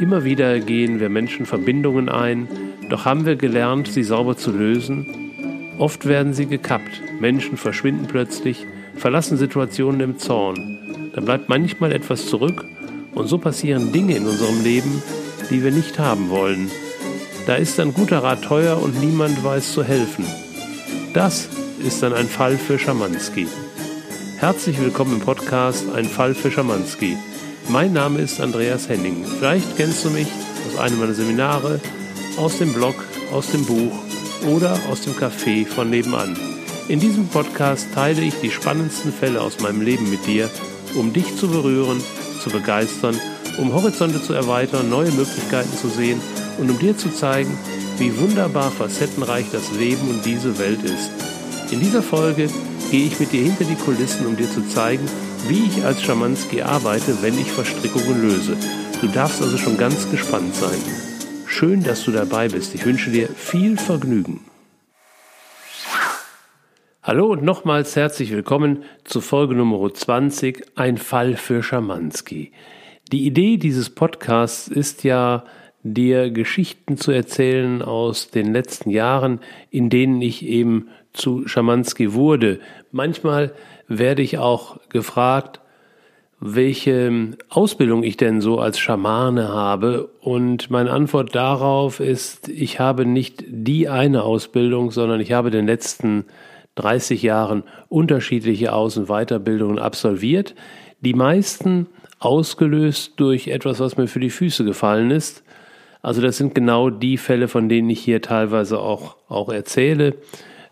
Immer wieder gehen wir Menschen Verbindungen ein, doch haben wir gelernt, sie sauber zu lösen? Oft werden sie gekappt, Menschen verschwinden plötzlich, verlassen Situationen im Zorn. Da bleibt manchmal etwas zurück und so passieren Dinge in unserem Leben, die wir nicht haben wollen. Da ist ein guter Rat teuer und niemand weiß zu helfen. Das ist dann ein Fall für Schamanski. Herzlich willkommen im Podcast Ein Fall für Schamanski. Mein Name ist Andreas Henning. Vielleicht kennst du mich aus einem meiner Seminare, aus dem Blog, aus dem Buch oder aus dem Café von nebenan. In diesem Podcast teile ich die spannendsten Fälle aus meinem Leben mit dir, um dich zu berühren, zu begeistern, um Horizonte zu erweitern, neue Möglichkeiten zu sehen und um dir zu zeigen, wie wunderbar facettenreich das Leben und diese Welt ist. In dieser Folge gehe ich mit dir hinter die Kulissen, um dir zu zeigen, wie ich als Schamanski arbeite, wenn ich Verstrickungen löse. Du darfst also schon ganz gespannt sein. Schön, dass du dabei bist. Ich wünsche dir viel Vergnügen. Hallo und nochmals herzlich willkommen zu Folge Nummer 20, ein Fall für Schamanski. Die Idee dieses Podcasts ist ja, dir Geschichten zu erzählen aus den letzten Jahren, in denen ich eben zu Schamanski wurde. Manchmal werde ich auch gefragt, welche Ausbildung ich denn so als Schamane habe. Und meine Antwort darauf ist, ich habe nicht die eine Ausbildung, sondern ich habe in den letzten 30 Jahren unterschiedliche Aus- und Weiterbildungen absolviert. Die meisten ausgelöst durch etwas, was mir für die Füße gefallen ist. Also das sind genau die Fälle, von denen ich hier teilweise auch, auch erzähle.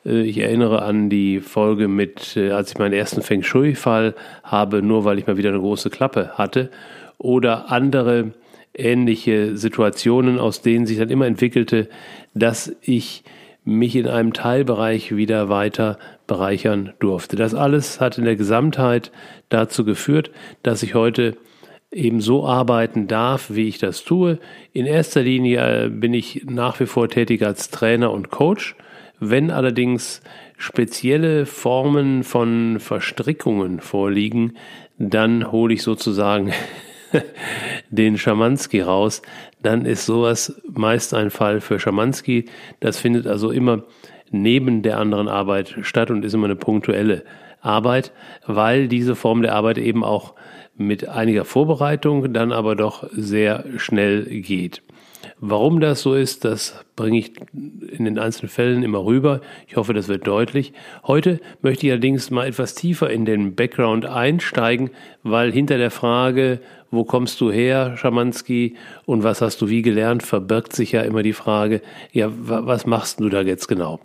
Äh, ich erinnere an die Folge mit, äh, als ich meinen ersten Feng Shui-Fall habe, nur weil ich mal wieder eine große Klappe hatte. Oder andere ähnliche Situationen, aus denen sich dann immer entwickelte, dass ich mich in einem Teilbereich wieder weiter bereichern durfte. Das alles hat in der Gesamtheit dazu geführt, dass ich heute eben so arbeiten darf, wie ich das tue. In erster Linie äh, bin ich nach wie vor tätig als Trainer und Coach. Wenn allerdings spezielle Formen von Verstrickungen vorliegen, dann hole ich sozusagen den Schamanski raus, dann ist sowas meist ein Fall für Schamanski. Das findet also immer neben der anderen Arbeit statt und ist immer eine punktuelle Arbeit, weil diese Form der Arbeit eben auch mit einiger Vorbereitung dann aber doch sehr schnell geht. Warum das so ist, das bringe ich in den einzelnen Fällen immer rüber. Ich hoffe, das wird deutlich. Heute möchte ich allerdings mal etwas tiefer in den Background einsteigen, weil hinter der Frage, wo kommst du her, Schamanski, und was hast du wie gelernt, verbirgt sich ja immer die Frage, ja, was machst du da jetzt genau?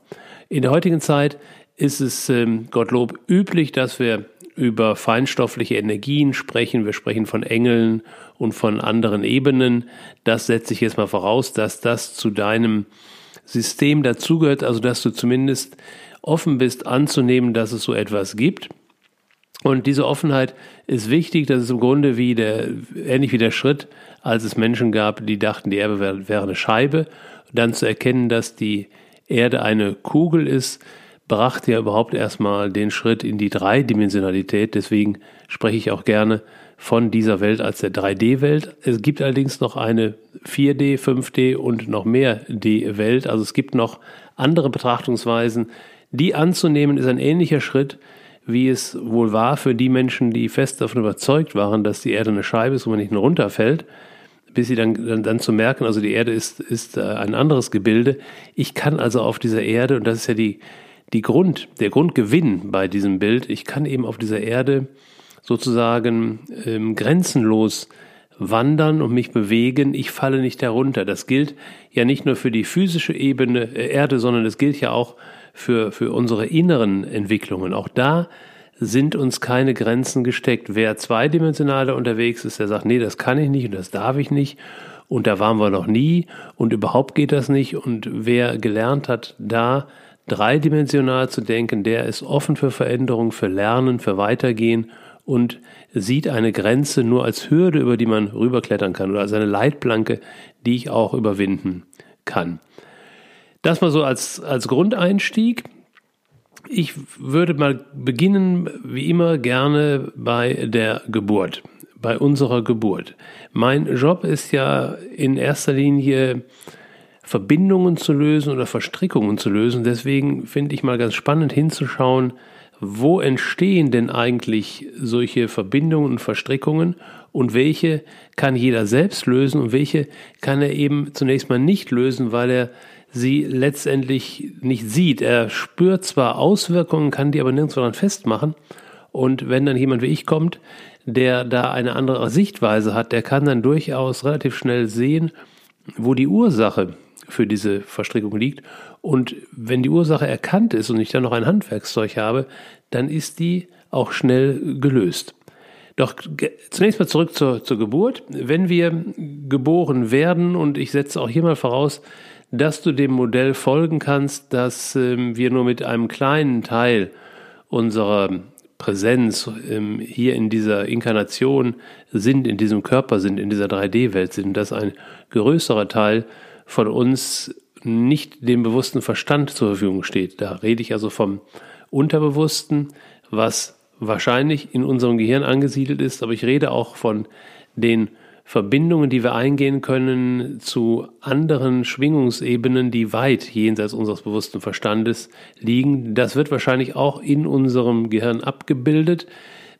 In der heutigen Zeit ist es, ähm, Gottlob, üblich, dass wir über feinstoffliche Energien sprechen. Wir sprechen von Engeln und von anderen Ebenen. Das setze ich jetzt mal voraus, dass das zu deinem System dazugehört, also dass du zumindest offen bist anzunehmen, dass es so etwas gibt. Und diese Offenheit ist wichtig. Das ist im Grunde wie der, ähnlich wie der Schritt, als es Menschen gab, die dachten, die Erde wäre, wäre eine Scheibe. dann zu erkennen, dass die Erde eine Kugel ist, brachte ja überhaupt erstmal den Schritt in die Dreidimensionalität. Deswegen spreche ich auch gerne von dieser Welt als der 3D-Welt. Es gibt allerdings noch eine 4D, 5D und noch mehr D-Welt. Also es gibt noch andere Betrachtungsweisen. Die anzunehmen ist ein ähnlicher Schritt wie es wohl war für die Menschen, die fest davon überzeugt waren, dass die Erde eine Scheibe ist, wo man nicht nur runterfällt, bis sie dann, dann, dann zu merken, also die Erde ist, ist äh, ein anderes Gebilde. Ich kann also auf dieser Erde, und das ist ja die, die Grund, der Grundgewinn bei diesem Bild, ich kann eben auf dieser Erde sozusagen ähm, grenzenlos wandern und mich bewegen, ich falle nicht herunter. Das gilt ja nicht nur für die physische Ebene äh, Erde, sondern es gilt ja auch für, für unsere inneren Entwicklungen. Auch da sind uns keine Grenzen gesteckt. Wer zweidimensionaler unterwegs ist, der sagt, nee, das kann ich nicht und das darf ich nicht und da waren wir noch nie und überhaupt geht das nicht. Und wer gelernt hat, da dreidimensional zu denken, der ist offen für Veränderung, für Lernen, für Weitergehen und sieht eine Grenze nur als Hürde, über die man rüberklettern kann oder als eine Leitplanke, die ich auch überwinden kann. Das mal so als, als Grundeinstieg. Ich würde mal beginnen, wie immer, gerne bei der Geburt. bei unserer Geburt. Mein Job ist ja in erster Linie Verbindungen zu lösen oder Verstrickungen zu lösen. Deswegen finde ich mal ganz spannend hinzuschauen, wo entstehen denn eigentlich solche Verbindungen und Verstrickungen und welche kann jeder selbst lösen und welche kann er eben zunächst mal nicht lösen, weil er sie letztendlich nicht sieht. Er spürt zwar Auswirkungen, kann die aber nirgendwo daran festmachen. Und wenn dann jemand wie ich kommt, der da eine andere Sichtweise hat, der kann dann durchaus relativ schnell sehen, wo die Ursache für diese Verstrickung liegt. Und wenn die Ursache erkannt ist und ich dann noch ein Handwerkszeug habe, dann ist die auch schnell gelöst. Doch zunächst mal zurück zur, zur Geburt. Wenn wir geboren werden, und ich setze auch hier mal voraus, dass du dem Modell folgen kannst, dass ähm, wir nur mit einem kleinen Teil unserer Präsenz ähm, hier in dieser Inkarnation sind, in diesem Körper sind, in dieser 3D-Welt sind, dass ein größerer Teil von uns nicht dem bewussten Verstand zur Verfügung steht. Da rede ich also vom Unterbewussten, was wahrscheinlich in unserem Gehirn angesiedelt ist, aber ich rede auch von den Verbindungen, die wir eingehen können zu anderen Schwingungsebenen, die weit jenseits unseres bewussten Verstandes liegen. Das wird wahrscheinlich auch in unserem Gehirn abgebildet.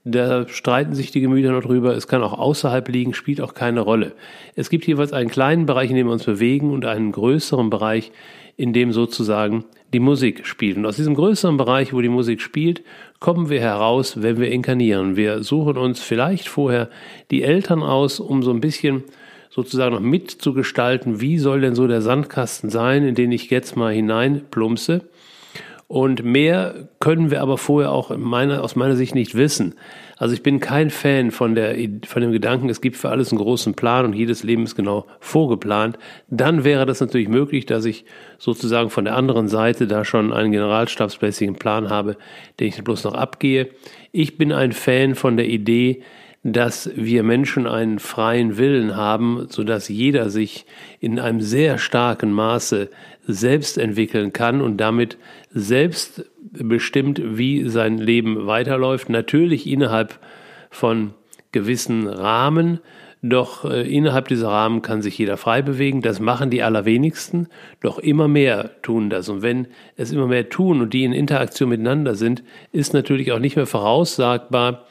Da streiten sich die Gemüter noch drüber. Es kann auch außerhalb liegen, spielt auch keine Rolle. Es gibt jeweils einen kleinen Bereich, in dem wir uns bewegen und einen größeren Bereich, in dem sozusagen die Musik spielt. Und aus diesem größeren Bereich, wo die Musik spielt, kommen wir heraus, wenn wir inkarnieren. Wir suchen uns vielleicht vorher die Eltern aus, um so ein bisschen sozusagen noch mitzugestalten, wie soll denn so der Sandkasten sein, in den ich jetzt mal hineinplumpse. Und mehr können wir aber vorher auch meiner, aus meiner Sicht nicht wissen. Also ich bin kein Fan von, der, von dem Gedanken, es gibt für alles einen großen Plan und jedes Leben ist genau vorgeplant. Dann wäre das natürlich möglich, dass ich sozusagen von der anderen Seite da schon einen generalstabsmäßigen Plan habe, den ich bloß noch abgehe. Ich bin ein Fan von der Idee, dass wir Menschen einen freien Willen haben, so dass jeder sich in einem sehr starken Maße selbst entwickeln kann und damit selbst bestimmt, wie sein Leben weiterläuft. Natürlich innerhalb von gewissen Rahmen, doch äh, innerhalb dieser Rahmen kann sich jeder frei bewegen. Das machen die allerwenigsten, doch immer mehr tun das. Und wenn es immer mehr tun und die in Interaktion miteinander sind, ist natürlich auch nicht mehr voraussagbar,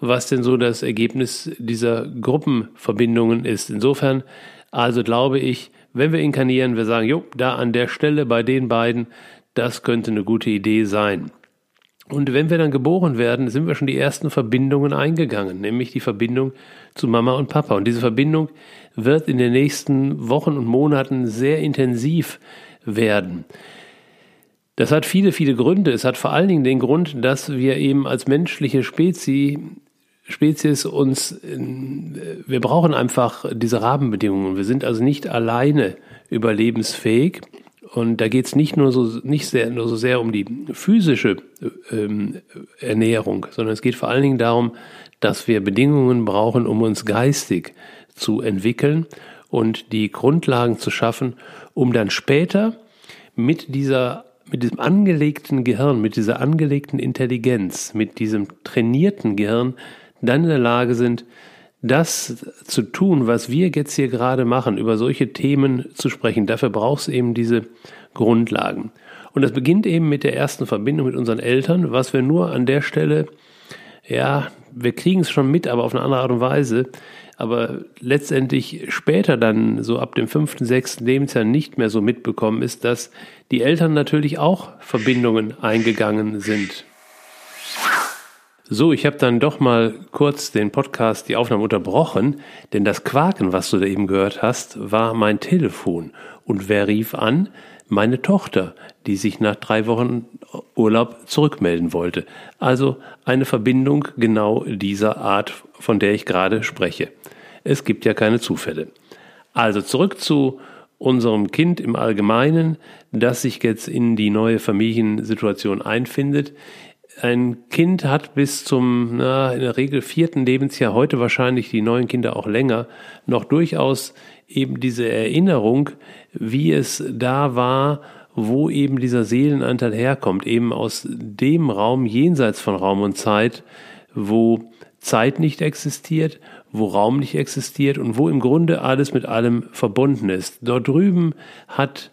was denn so das Ergebnis dieser Gruppenverbindungen ist. Insofern also glaube ich, wenn wir inkarnieren, wir sagen, jo, da an der Stelle bei den beiden, das könnte eine gute Idee sein. Und wenn wir dann geboren werden, sind wir schon die ersten Verbindungen eingegangen, nämlich die Verbindung zu Mama und Papa. Und diese Verbindung wird in den nächsten Wochen und Monaten sehr intensiv werden. Das hat viele, viele Gründe. Es hat vor allen Dingen den Grund, dass wir eben als menschliche Spezies Spezies uns, wir brauchen einfach diese Rahmenbedingungen. Wir sind also nicht alleine überlebensfähig. Und da geht es nicht nur so nicht sehr nur so sehr um die physische ähm, Ernährung, sondern es geht vor allen Dingen darum, dass wir Bedingungen brauchen, um uns geistig zu entwickeln und die Grundlagen zu schaffen, um dann später mit dieser mit diesem angelegten Gehirn, mit dieser angelegten Intelligenz, mit diesem trainierten Gehirn dann in der Lage sind, das zu tun, was wir jetzt hier gerade machen, über solche Themen zu sprechen. Dafür braucht es eben diese Grundlagen. Und das beginnt eben mit der ersten Verbindung mit unseren Eltern, was wir nur an der Stelle, ja, wir kriegen es schon mit, aber auf eine andere Art und Weise. Aber letztendlich später dann, so ab dem fünften, sechsten Lebensjahr nicht mehr so mitbekommen ist, dass die Eltern natürlich auch Verbindungen eingegangen sind. So, ich habe dann doch mal kurz den Podcast, die Aufnahme unterbrochen, denn das Quaken, was du da eben gehört hast, war mein Telefon. Und wer rief an? Meine Tochter, die sich nach drei Wochen Urlaub zurückmelden wollte. Also eine Verbindung genau dieser Art, von der ich gerade spreche. Es gibt ja keine Zufälle. Also zurück zu unserem Kind im Allgemeinen, das sich jetzt in die neue Familiensituation einfindet ein Kind hat bis zum, na, in der Regel vierten Lebensjahr, heute wahrscheinlich die neuen Kinder auch länger, noch durchaus eben diese Erinnerung, wie es da war, wo eben dieser Seelenanteil herkommt, eben aus dem Raum jenseits von Raum und Zeit, wo Zeit nicht existiert, wo Raum nicht existiert und wo im Grunde alles mit allem verbunden ist. Dort drüben hat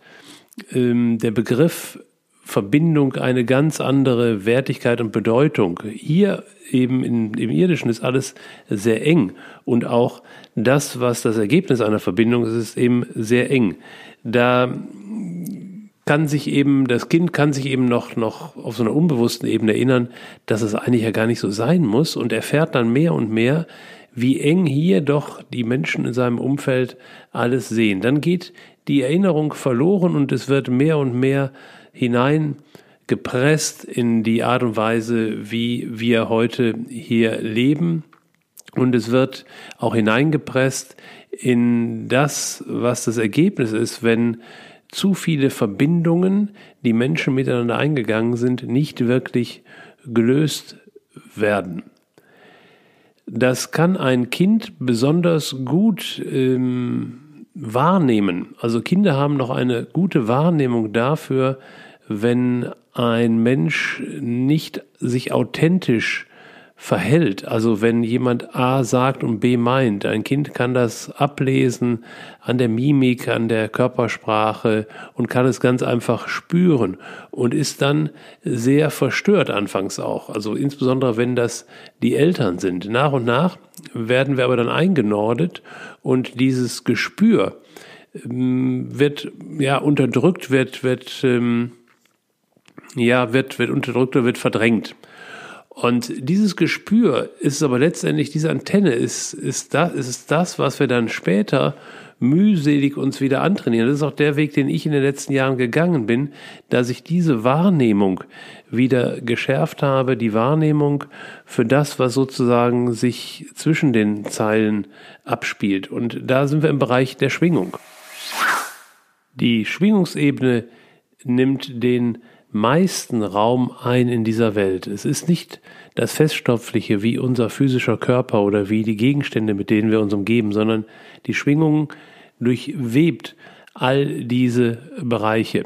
ähm, der Begriff Verbindung eine ganz andere Wertigkeit und Bedeutung. Hier eben in, im Irdischen ist alles sehr eng und auch das, was das Ergebnis einer Verbindung ist, ist eben sehr eng. Da kann sich eben, das Kind kann sich eben noch, noch auf so einer unbewussten Ebene erinnern, dass es eigentlich ja gar nicht so sein muss und erfährt dann mehr und mehr, wie eng hier doch die Menschen in seinem Umfeld alles sehen. Dann geht die Erinnerung verloren und es wird mehr und mehr hineingepresst in die Art und Weise, wie wir heute hier leben. Und es wird auch hineingepresst in das, was das Ergebnis ist, wenn zu viele Verbindungen, die Menschen miteinander eingegangen sind, nicht wirklich gelöst werden. Das kann ein Kind besonders gut ähm, wahrnehmen. Also Kinder haben noch eine gute Wahrnehmung dafür, wenn ein Mensch nicht sich authentisch verhält. Also wenn jemand A sagt und B meint. Ein Kind kann das ablesen an der Mimik, an der Körpersprache und kann es ganz einfach spüren und ist dann sehr verstört anfangs auch. Also insbesondere wenn das die Eltern sind. Nach und nach werden wir aber dann eingenordet und dieses Gespür ähm, wird ja unterdrückt, wird, wird, ähm, ja, wird, wird unterdrückt oder wird verdrängt. Und dieses Gespür ist aber letztendlich, diese Antenne ist, ist, das, ist das, was wir dann später mühselig uns wieder antrainieren. Das ist auch der Weg, den ich in den letzten Jahren gegangen bin, dass ich diese Wahrnehmung wieder geschärft habe, die Wahrnehmung für das, was sozusagen sich zwischen den Zeilen abspielt. Und da sind wir im Bereich der Schwingung. Die Schwingungsebene nimmt den meisten Raum ein in dieser Welt. Es ist nicht das Feststoffliche wie unser physischer Körper oder wie die Gegenstände, mit denen wir uns umgeben, sondern die Schwingung durchwebt all diese Bereiche.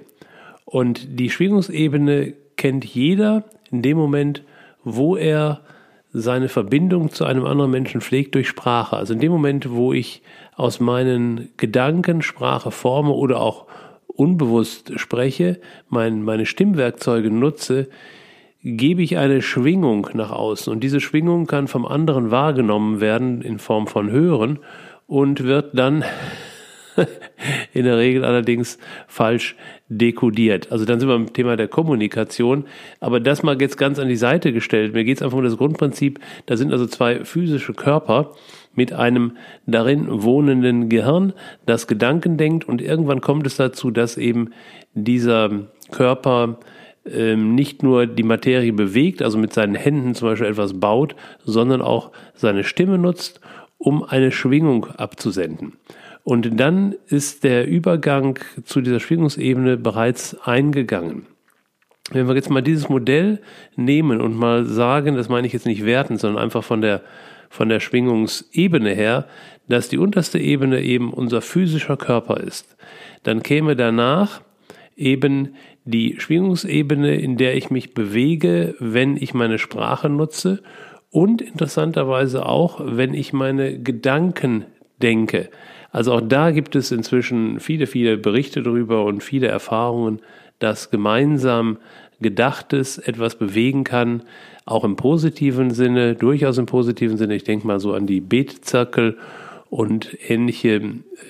Und die Schwingungsebene kennt jeder in dem Moment, wo er seine Verbindung zu einem anderen Menschen pflegt durch Sprache. Also in dem Moment, wo ich aus meinen Gedanken Sprache forme oder auch unbewusst spreche, mein, meine Stimmwerkzeuge nutze, gebe ich eine Schwingung nach außen. Und diese Schwingung kann vom anderen wahrgenommen werden in Form von Hören und wird dann in der Regel allerdings falsch dekodiert. Also dann sind wir beim Thema der Kommunikation. Aber das mal jetzt ganz an die Seite gestellt. Mir geht es einfach um das Grundprinzip. Da sind also zwei physische Körper mit einem darin wohnenden Gehirn, das Gedanken denkt und irgendwann kommt es dazu, dass eben dieser Körper ähm, nicht nur die Materie bewegt, also mit seinen Händen zum Beispiel etwas baut, sondern auch seine Stimme nutzt, um eine Schwingung abzusenden. Und dann ist der Übergang zu dieser Schwingungsebene bereits eingegangen. Wenn wir jetzt mal dieses Modell nehmen und mal sagen, das meine ich jetzt nicht werten, sondern einfach von der von der Schwingungsebene her, dass die unterste Ebene eben unser physischer Körper ist. Dann käme danach eben die Schwingungsebene, in der ich mich bewege, wenn ich meine Sprache nutze und interessanterweise auch, wenn ich meine Gedanken denke. Also auch da gibt es inzwischen viele, viele Berichte darüber und viele Erfahrungen, dass gemeinsam Gedachtes etwas bewegen kann, auch im positiven Sinne, durchaus im positiven Sinne. Ich denke mal so an die Betzirkel und ähnliche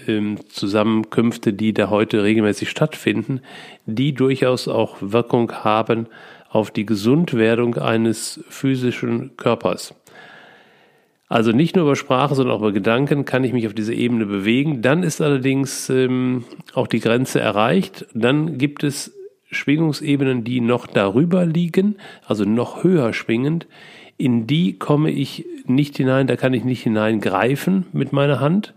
ähm, Zusammenkünfte, die da heute regelmäßig stattfinden, die durchaus auch Wirkung haben auf die Gesundwerdung eines physischen Körpers. Also nicht nur über Sprache, sondern auch über Gedanken kann ich mich auf diese Ebene bewegen. Dann ist allerdings ähm, auch die Grenze erreicht. Dann gibt es Schwingungsebenen, die noch darüber liegen, also noch höher schwingend, in die komme ich nicht hinein, da kann ich nicht hineingreifen mit meiner Hand,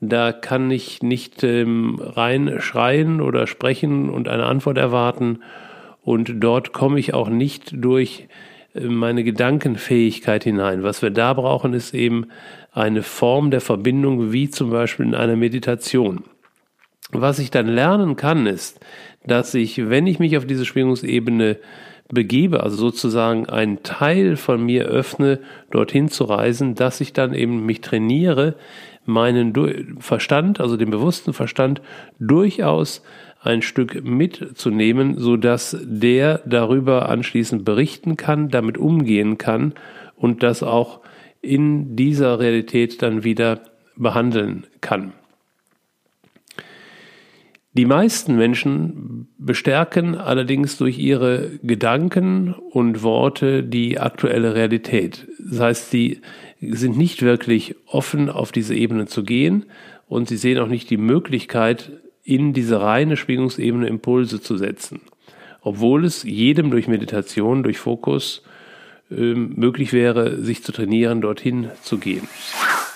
da kann ich nicht ähm, reinschreien oder sprechen und eine Antwort erwarten und dort komme ich auch nicht durch äh, meine Gedankenfähigkeit hinein. Was wir da brauchen, ist eben eine Form der Verbindung, wie zum Beispiel in einer Meditation. Was ich dann lernen kann, ist, dass ich, wenn ich mich auf diese Schwingungsebene begebe, also sozusagen einen Teil von mir öffne, dorthin zu reisen, dass ich dann eben mich trainiere, meinen Verstand, also den bewussten Verstand, durchaus ein Stück mitzunehmen, so dass der darüber anschließend berichten kann, damit umgehen kann und das auch in dieser Realität dann wieder behandeln kann. Die meisten Menschen bestärken allerdings durch ihre Gedanken und Worte die aktuelle Realität. Das heißt, sie sind nicht wirklich offen, auf diese Ebene zu gehen und sie sehen auch nicht die Möglichkeit, in diese reine Schwingungsebene Impulse zu setzen. Obwohl es jedem durch Meditation, durch Fokus äh, möglich wäre, sich zu trainieren, dorthin zu gehen.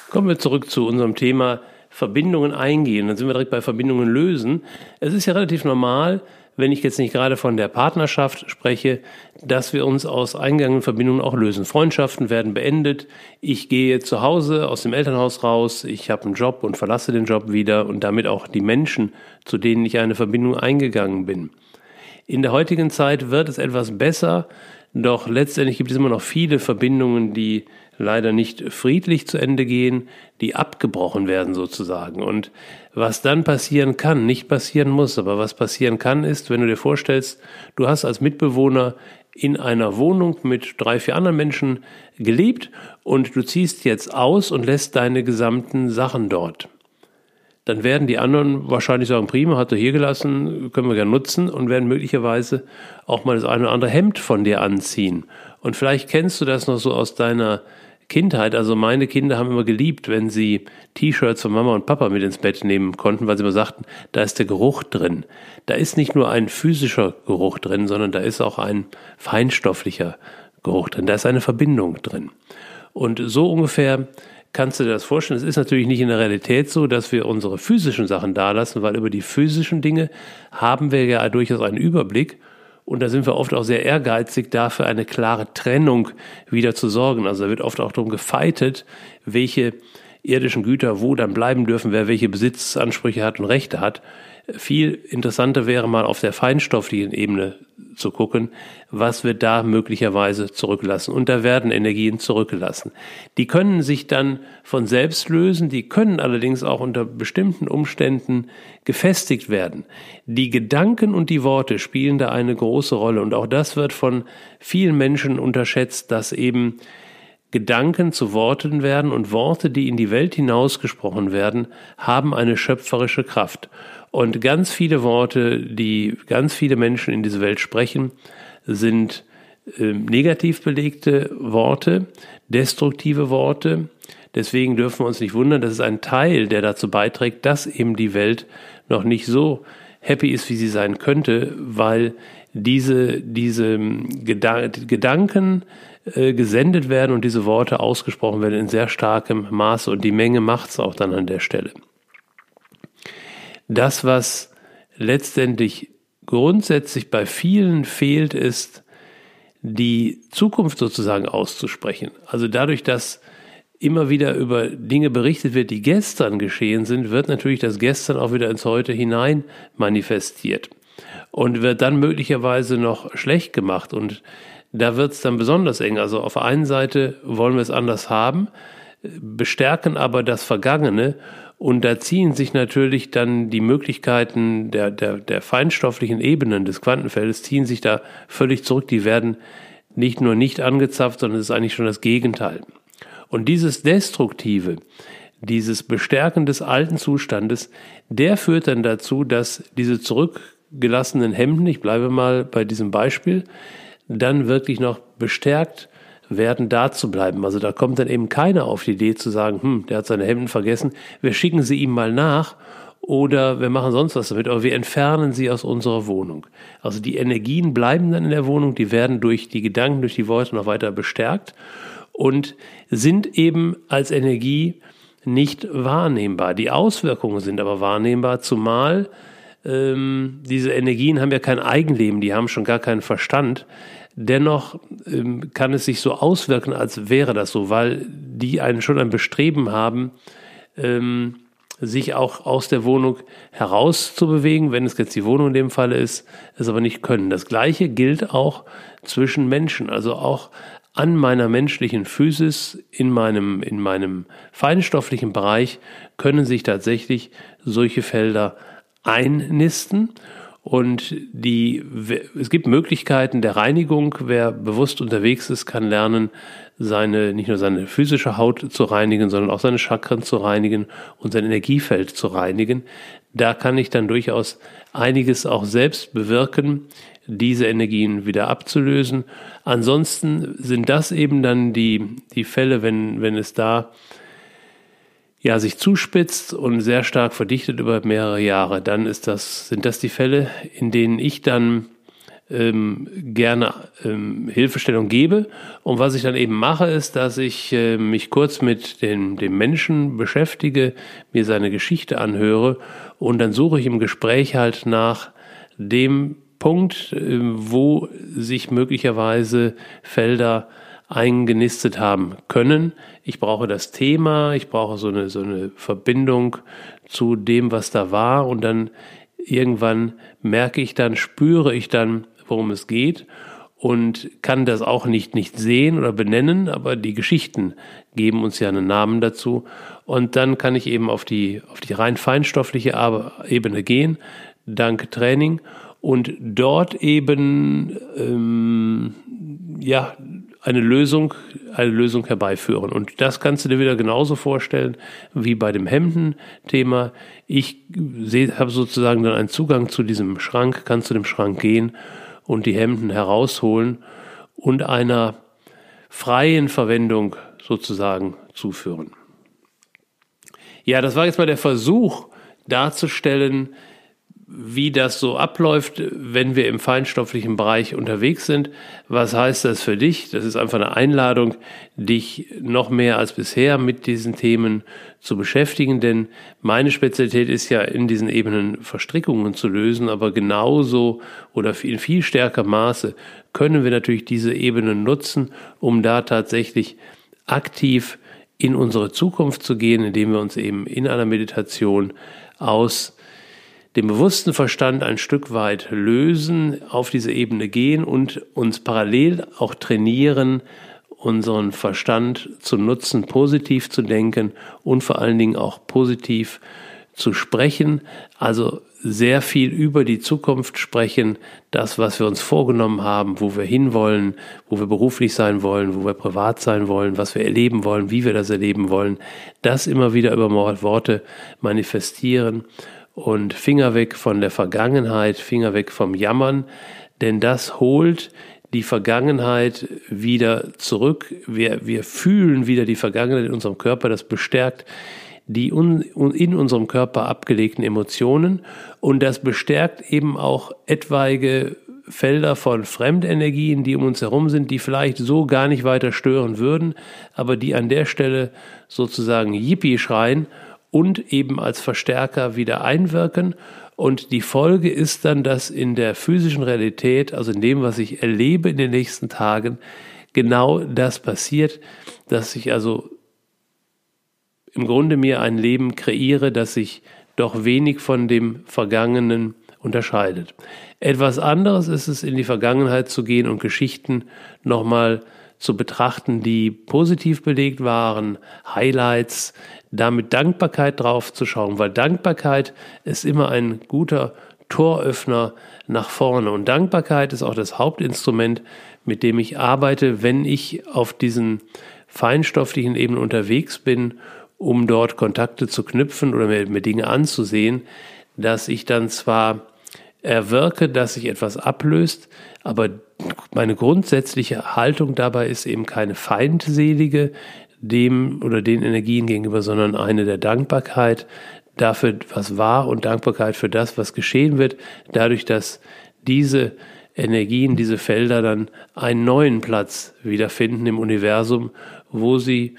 Kommen wir zurück zu unserem Thema Verbindungen eingehen. Dann sind wir direkt bei Verbindungen lösen. Es ist ja relativ normal, wenn ich jetzt nicht gerade von der Partnerschaft spreche, dass wir uns aus eingegangenen Verbindungen auch lösen. Freundschaften werden beendet. Ich gehe zu Hause aus dem Elternhaus raus. Ich habe einen Job und verlasse den Job wieder und damit auch die Menschen, zu denen ich eine Verbindung eingegangen bin. In der heutigen Zeit wird es etwas besser, doch letztendlich gibt es immer noch viele Verbindungen, die leider nicht friedlich zu Ende gehen, die abgebrochen werden sozusagen. Und was dann passieren kann, nicht passieren muss, aber was passieren kann, ist, wenn du dir vorstellst, du hast als Mitbewohner in einer Wohnung mit drei, vier anderen Menschen gelebt und du ziehst jetzt aus und lässt deine gesamten Sachen dort. Dann werden die anderen wahrscheinlich sagen, prima, hat er hier gelassen, können wir gerne nutzen und werden möglicherweise auch mal das eine oder andere Hemd von dir anziehen. Und vielleicht kennst du das noch so aus deiner Kindheit, also meine Kinder haben immer geliebt, wenn sie T-Shirts von Mama und Papa mit ins Bett nehmen konnten, weil sie immer sagten, da ist der Geruch drin. Da ist nicht nur ein physischer Geruch drin, sondern da ist auch ein feinstofflicher Geruch drin. Da ist eine Verbindung drin. Und so ungefähr kannst du dir das vorstellen. Es ist natürlich nicht in der Realität so, dass wir unsere physischen Sachen dalassen, weil über die physischen Dinge haben wir ja durchaus einen Überblick und da sind wir oft auch sehr ehrgeizig, dafür eine klare Trennung wieder zu sorgen. Also da wird oft auch darum gefeitet, welche irdischen Güter wo dann bleiben dürfen, wer welche Besitzansprüche hat und Rechte hat. Viel interessanter wäre mal auf der feinstofflichen Ebene zu gucken, was wir da möglicherweise zurücklassen. Und da werden Energien zurückgelassen. Die können sich dann von selbst lösen, die können allerdings auch unter bestimmten Umständen gefestigt werden. Die Gedanken und die Worte spielen da eine große Rolle. Und auch das wird von vielen Menschen unterschätzt, dass eben Gedanken zu Worten werden und Worte, die in die Welt hinausgesprochen werden, haben eine schöpferische Kraft. Und ganz viele Worte, die ganz viele Menschen in dieser Welt sprechen, sind äh, negativ belegte Worte, destruktive Worte. Deswegen dürfen wir uns nicht wundern, dass es ein Teil, der dazu beiträgt, dass eben die Welt noch nicht so happy ist, wie sie sein könnte, weil diese, diese Gedanken äh, gesendet werden und diese Worte ausgesprochen werden in sehr starkem Maße und die Menge macht es auch dann an der Stelle. Das, was letztendlich grundsätzlich bei vielen fehlt, ist, die Zukunft sozusagen auszusprechen. Also dadurch, dass immer wieder über Dinge berichtet wird, die gestern geschehen sind, wird natürlich das Gestern auch wieder ins Heute hinein manifestiert und wird dann möglicherweise noch schlecht gemacht und da wird es dann besonders eng. Also auf der einen Seite wollen wir es anders haben, bestärken aber das Vergangene und da ziehen sich natürlich dann die Möglichkeiten der, der, der feinstofflichen Ebenen des Quantenfeldes, ziehen sich da völlig zurück. Die werden nicht nur nicht angezapft, sondern es ist eigentlich schon das Gegenteil. Und dieses Destruktive, dieses Bestärken des alten Zustandes, der führt dann dazu, dass diese zurückgelassenen Hemden, ich bleibe mal bei diesem Beispiel, dann wirklich noch bestärkt werden, da zu bleiben. Also da kommt dann eben keiner auf die Idee zu sagen, hm, der hat seine Hemden vergessen, wir schicken sie ihm mal nach oder wir machen sonst was damit, aber wir entfernen sie aus unserer Wohnung. Also die Energien bleiben dann in der Wohnung, die werden durch die Gedanken, durch die Worte noch weiter bestärkt und sind eben als Energie nicht wahrnehmbar. Die Auswirkungen sind aber wahrnehmbar, zumal ähm, diese Energien haben ja kein Eigenleben, die haben schon gar keinen Verstand. Dennoch ähm, kann es sich so auswirken, als wäre das so, weil die einen schon ein Bestreben haben, ähm, sich auch aus der Wohnung herauszubewegen, wenn es jetzt die Wohnung in dem Falle ist, es aber nicht können. Das Gleiche gilt auch zwischen Menschen, also auch an meiner menschlichen Physis, in meinem, in meinem feinstofflichen Bereich können sich tatsächlich solche Felder einnisten. Und die, es gibt Möglichkeiten der Reinigung. Wer bewusst unterwegs ist, kann lernen, seine, nicht nur seine physische Haut zu reinigen, sondern auch seine Chakren zu reinigen und sein Energiefeld zu reinigen. Da kann ich dann durchaus einiges auch selbst bewirken, diese Energien wieder abzulösen. Ansonsten sind das eben dann die, die Fälle, wenn, wenn es da ja, sich zuspitzt und sehr stark verdichtet über mehrere Jahre, dann ist das, sind das die Fälle, in denen ich dann ähm, gerne ähm, Hilfestellung gebe. Und was ich dann eben mache, ist, dass ich äh, mich kurz mit den, dem Menschen beschäftige, mir seine Geschichte anhöre und dann suche ich im Gespräch halt nach dem Punkt, äh, wo sich möglicherweise Felder eingenistet haben können. Ich brauche das Thema, ich brauche so eine, so eine Verbindung zu dem, was da war. Und dann irgendwann merke ich dann, spüre ich dann, worum es geht und kann das auch nicht, nicht sehen oder benennen, aber die Geschichten geben uns ja einen Namen dazu. Und dann kann ich eben auf die, auf die rein feinstoffliche Ebene gehen, dank Training. Und dort eben ähm, ja eine Lösung, eine Lösung herbeiführen. Und das kannst du dir wieder genauso vorstellen wie bei dem Hemden-Thema. Ich habe sozusagen dann einen Zugang zu diesem Schrank, kann zu dem Schrank gehen und die Hemden herausholen und einer freien Verwendung sozusagen zuführen. Ja, das war jetzt mal der Versuch darzustellen, wie das so abläuft, wenn wir im feinstofflichen Bereich unterwegs sind. Was heißt das für dich? Das ist einfach eine Einladung, dich noch mehr als bisher mit diesen Themen zu beschäftigen, denn meine Spezialität ist ja in diesen Ebenen Verstrickungen zu lösen, aber genauso oder in viel stärker Maße können wir natürlich diese Ebenen nutzen, um da tatsächlich aktiv in unsere Zukunft zu gehen, indem wir uns eben in einer Meditation aus dem bewussten Verstand ein Stück weit lösen, auf diese Ebene gehen und uns parallel auch trainieren, unseren Verstand zu nutzen, positiv zu denken und vor allen Dingen auch positiv zu sprechen, also sehr viel über die Zukunft sprechen, das, was wir uns vorgenommen haben, wo wir hinwollen, wo wir beruflich sein wollen, wo wir privat sein wollen, was wir erleben wollen, wie wir das erleben wollen, das immer wieder über Worte manifestieren und Finger weg von der Vergangenheit, Finger weg vom Jammern, denn das holt die Vergangenheit wieder zurück. Wir, wir fühlen wieder die Vergangenheit in unserem Körper, das bestärkt die in unserem Körper abgelegten Emotionen. Und das bestärkt eben auch etwaige Felder von Fremdenergien, die um uns herum sind, die vielleicht so gar nicht weiter stören würden, aber die an der Stelle sozusagen Yippie schreien und eben als Verstärker wieder einwirken. Und die Folge ist dann, dass in der physischen Realität, also in dem, was ich erlebe in den nächsten Tagen, genau das passiert, dass ich also im Grunde mir ein Leben kreiere, das sich doch wenig von dem Vergangenen unterscheidet. Etwas anderes ist es, in die Vergangenheit zu gehen und Geschichten nochmal zu betrachten, die positiv belegt waren, Highlights, da mit Dankbarkeit drauf zu schauen, weil Dankbarkeit ist immer ein guter Toröffner nach vorne. Und Dankbarkeit ist auch das Hauptinstrument, mit dem ich arbeite, wenn ich auf diesen feinstofflichen Ebenen unterwegs bin, um dort Kontakte zu knüpfen oder mir, mir Dinge anzusehen, dass ich dann zwar erwirke, dass sich etwas ablöst, aber meine grundsätzliche Haltung dabei ist eben keine feindselige, dem oder den Energien gegenüber, sondern eine der Dankbarkeit dafür, was war und Dankbarkeit für das, was geschehen wird, dadurch, dass diese Energien, diese Felder dann einen neuen Platz wiederfinden im Universum, wo sie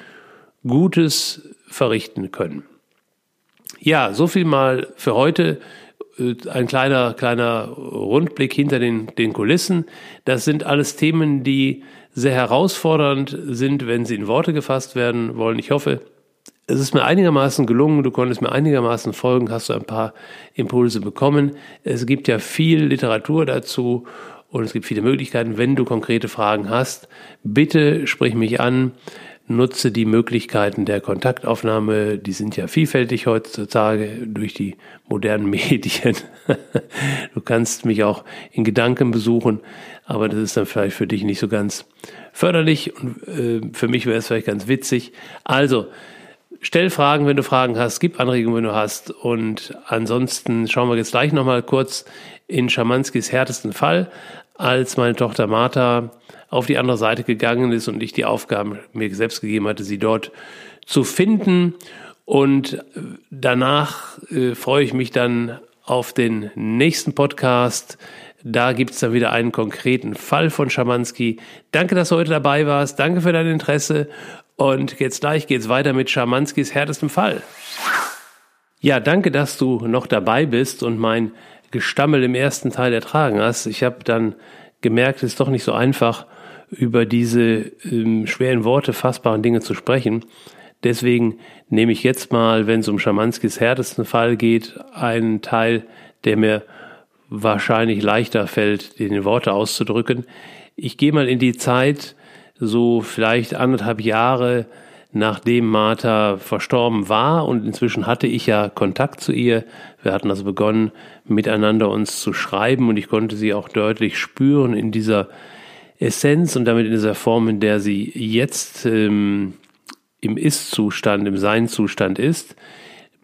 Gutes verrichten können. Ja, so viel mal für heute. Äh, ein kleiner, kleiner Rundblick hinter den, den Kulissen. Das sind alles Themen, die sehr herausfordernd sind, wenn sie in Worte gefasst werden wollen. Ich hoffe, es ist mir einigermaßen gelungen, du konntest mir einigermaßen folgen, hast du ein paar Impulse bekommen. Es gibt ja viel Literatur dazu und es gibt viele Möglichkeiten. Wenn du konkrete Fragen hast, bitte sprich mich an, nutze die Möglichkeiten der Kontaktaufnahme. Die sind ja vielfältig heutzutage durch die modernen Medien. du kannst mich auch in Gedanken besuchen, aber das ist dann vielleicht für dich nicht so ganz förderlich und äh, für mich wäre es vielleicht ganz witzig. Also, stell Fragen, wenn du Fragen hast, gib Anregungen, wenn du hast. Und ansonsten schauen wir jetzt gleich nochmal kurz in Schamanskis härtesten Fall, als meine Tochter Martha auf die andere Seite gegangen ist und ich die Aufgaben mir selbst gegeben hatte, sie dort zu finden. Und danach äh, freue ich mich dann auf den nächsten Podcast. Da gibt es dann wieder einen konkreten Fall von Schamanski. Danke, dass du heute dabei warst. Danke für dein Interesse und jetzt gleich geht's weiter mit Schamanskis härtestem Fall. Ja, danke, dass du noch dabei bist und mein Gestammel im ersten Teil ertragen hast. Ich habe dann gemerkt, es ist doch nicht so einfach, über diese ähm, schweren Worte, fassbaren Dinge zu sprechen. Deswegen nehme ich jetzt mal, wenn es um Schamanskis härtesten Fall geht, einen Teil, der mir wahrscheinlich leichter fällt, den in Worte auszudrücken. Ich gehe mal in die Zeit, so vielleicht anderthalb Jahre nachdem Martha verstorben war und inzwischen hatte ich ja Kontakt zu ihr. Wir hatten also begonnen, miteinander uns zu schreiben und ich konnte sie auch deutlich spüren in dieser Essenz und damit in dieser Form, in der sie jetzt ähm, im Ist-Zustand, im Sein-Zustand ist.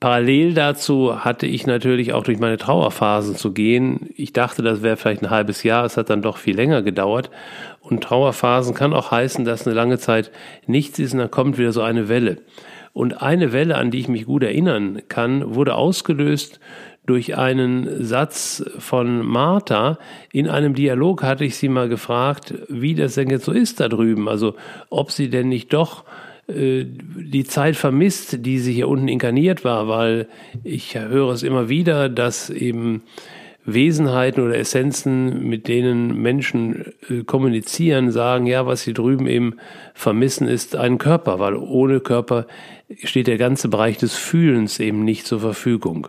Parallel dazu hatte ich natürlich auch durch meine Trauerphasen zu gehen. Ich dachte, das wäre vielleicht ein halbes Jahr, es hat dann doch viel länger gedauert. Und Trauerphasen kann auch heißen, dass eine lange Zeit nichts ist und dann kommt wieder so eine Welle. Und eine Welle, an die ich mich gut erinnern kann, wurde ausgelöst durch einen Satz von Martha. In einem Dialog hatte ich sie mal gefragt, wie das denn jetzt so ist da drüben. Also ob sie denn nicht doch äh, die Zeit vermisst, die sie hier unten inkarniert war, weil ich höre es immer wieder, dass eben Wesenheiten oder Essenzen, mit denen Menschen äh, kommunizieren, sagen, ja, was sie drüben eben vermissen, ist ein Körper, weil ohne Körper steht der ganze Bereich des Fühlens eben nicht zur Verfügung.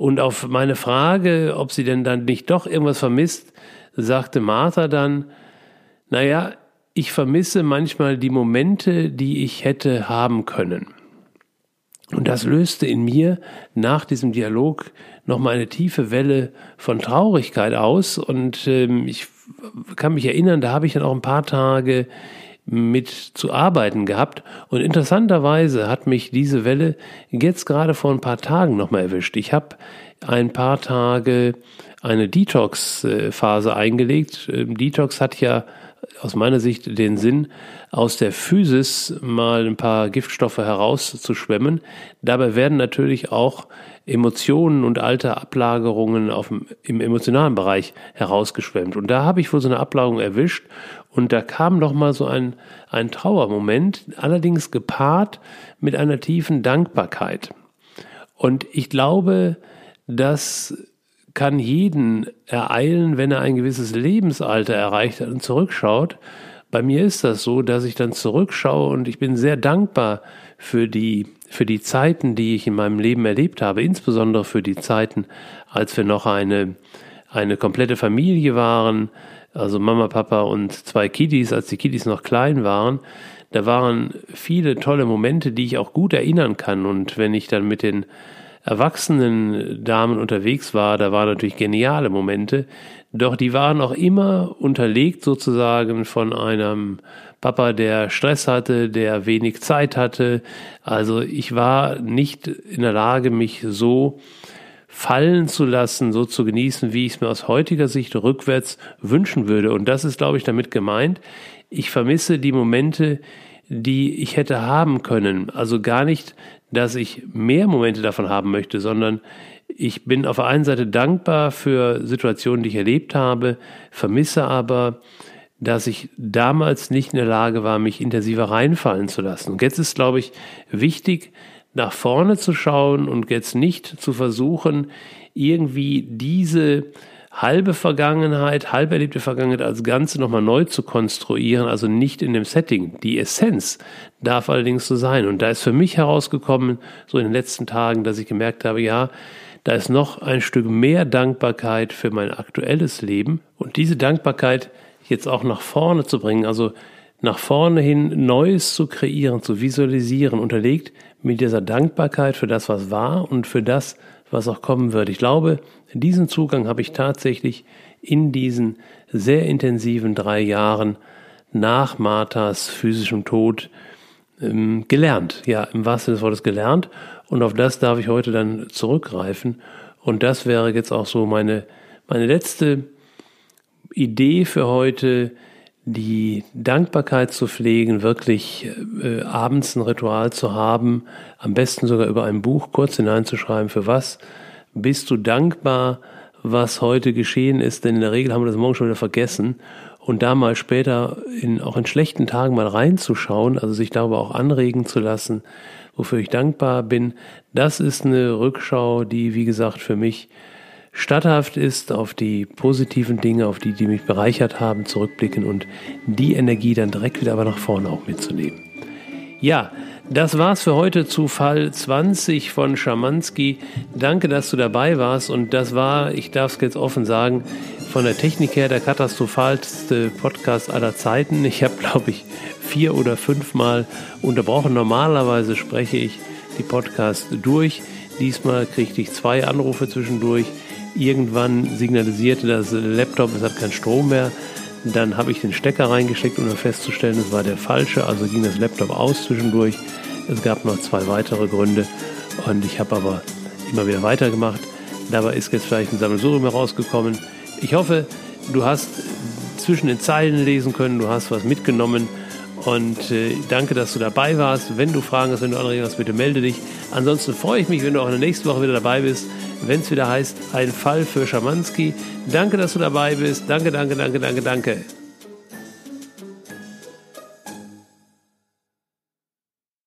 Und auf meine Frage, ob sie denn dann nicht doch irgendwas vermisst, sagte Martha dann, naja, ich vermisse manchmal die Momente, die ich hätte haben können. Und das löste in mir nach diesem Dialog nochmal eine tiefe Welle von Traurigkeit aus. Und ähm, ich kann mich erinnern, da habe ich dann auch ein paar Tage mit zu arbeiten gehabt. Und interessanterweise hat mich diese Welle jetzt gerade vor ein paar Tagen nochmal erwischt. Ich habe ein paar Tage eine Detox-Phase eingelegt. Ähm, Detox hat ja aus meiner Sicht den Sinn, aus der Physis mal ein paar Giftstoffe herauszuschwemmen. Dabei werden natürlich auch Emotionen und alte Ablagerungen auf dem, im emotionalen Bereich herausgeschwemmt. Und da habe ich wohl so eine Ablagerung erwischt und da kam noch mal so ein, ein Trauermoment, allerdings gepaart mit einer tiefen Dankbarkeit. Und ich glaube, dass kann jeden ereilen, wenn er ein gewisses Lebensalter erreicht hat und zurückschaut. Bei mir ist das so, dass ich dann zurückschaue und ich bin sehr dankbar für die, für die Zeiten, die ich in meinem Leben erlebt habe, insbesondere für die Zeiten, als wir noch eine, eine komplette Familie waren, also Mama, Papa und zwei Kiddies, als die Kiddies noch klein waren. Da waren viele tolle Momente, die ich auch gut erinnern kann. Und wenn ich dann mit den erwachsenen Damen unterwegs war, da waren natürlich geniale Momente, doch die waren auch immer unterlegt sozusagen von einem Papa, der Stress hatte, der wenig Zeit hatte. Also ich war nicht in der Lage, mich so fallen zu lassen, so zu genießen, wie ich es mir aus heutiger Sicht rückwärts wünschen würde. Und das ist, glaube ich, damit gemeint. Ich vermisse die Momente, die ich hätte haben können. Also gar nicht dass ich mehr Momente davon haben möchte, sondern ich bin auf der einen Seite dankbar für Situationen, die ich erlebt habe, vermisse aber, dass ich damals nicht in der Lage war, mich intensiver reinfallen zu lassen. Und jetzt ist, glaube ich, wichtig, nach vorne zu schauen und jetzt nicht zu versuchen, irgendwie diese halbe Vergangenheit, halb erlebte Vergangenheit als Ganze nochmal neu zu konstruieren, also nicht in dem Setting. Die Essenz darf allerdings so sein. Und da ist für mich herausgekommen, so in den letzten Tagen, dass ich gemerkt habe, ja, da ist noch ein Stück mehr Dankbarkeit für mein aktuelles Leben und diese Dankbarkeit jetzt auch nach vorne zu bringen, also nach vorne hin Neues zu kreieren, zu visualisieren, unterlegt mit dieser Dankbarkeit für das, was war und für das, was auch kommen wird. Ich glaube, diesen Zugang habe ich tatsächlich in diesen sehr intensiven drei Jahren nach Marthas physischem Tod ähm, gelernt. Ja, im wahrsten Sinne des Wortes gelernt. Und auf das darf ich heute dann zurückgreifen. Und das wäre jetzt auch so meine, meine letzte Idee für heute, die Dankbarkeit zu pflegen, wirklich äh, abends ein Ritual zu haben, am besten sogar über ein Buch kurz hineinzuschreiben, für was bist du dankbar, was heute geschehen ist, denn in der Regel haben wir das morgen schon wieder vergessen. Und da mal später in, auch in schlechten Tagen mal reinzuschauen, also sich darüber auch anregen zu lassen, wofür ich dankbar bin, das ist eine Rückschau, die, wie gesagt, für mich statthaft ist, auf die positiven Dinge, auf die, die mich bereichert haben, zurückblicken und die Energie dann direkt wieder aber nach vorne auch mitzunehmen. Ja, das war's für heute zu Fall 20 von Schamanski. Danke, dass du dabei warst und das war, ich darf es jetzt offen sagen, von der Technik her der katastrophalste Podcast aller Zeiten. Ich habe, glaube ich, vier oder fünfmal unterbrochen. Normalerweise spreche ich die Podcasts durch. Diesmal kriegte ich zwei Anrufe zwischendurch. Irgendwann signalisierte das Laptop, es hat keinen Strom mehr. Dann habe ich den Stecker reingesteckt, um festzustellen, es war der falsche. Also ging das Laptop aus zwischendurch. Es gab noch zwei weitere Gründe und ich habe aber immer wieder weitergemacht. Dabei ist jetzt vielleicht ein Sammelsurium herausgekommen. Ich hoffe, du hast zwischen den Zeilen lesen können, du hast was mitgenommen und äh, danke, dass du dabei warst. Wenn du Fragen hast, wenn du Anregungen hast, bitte melde dich. Ansonsten freue ich mich, wenn du auch in der nächsten Woche wieder dabei bist, wenn es wieder heißt, ein Fall für Schamanski. Danke, dass du dabei bist. Danke, danke, danke, danke, danke.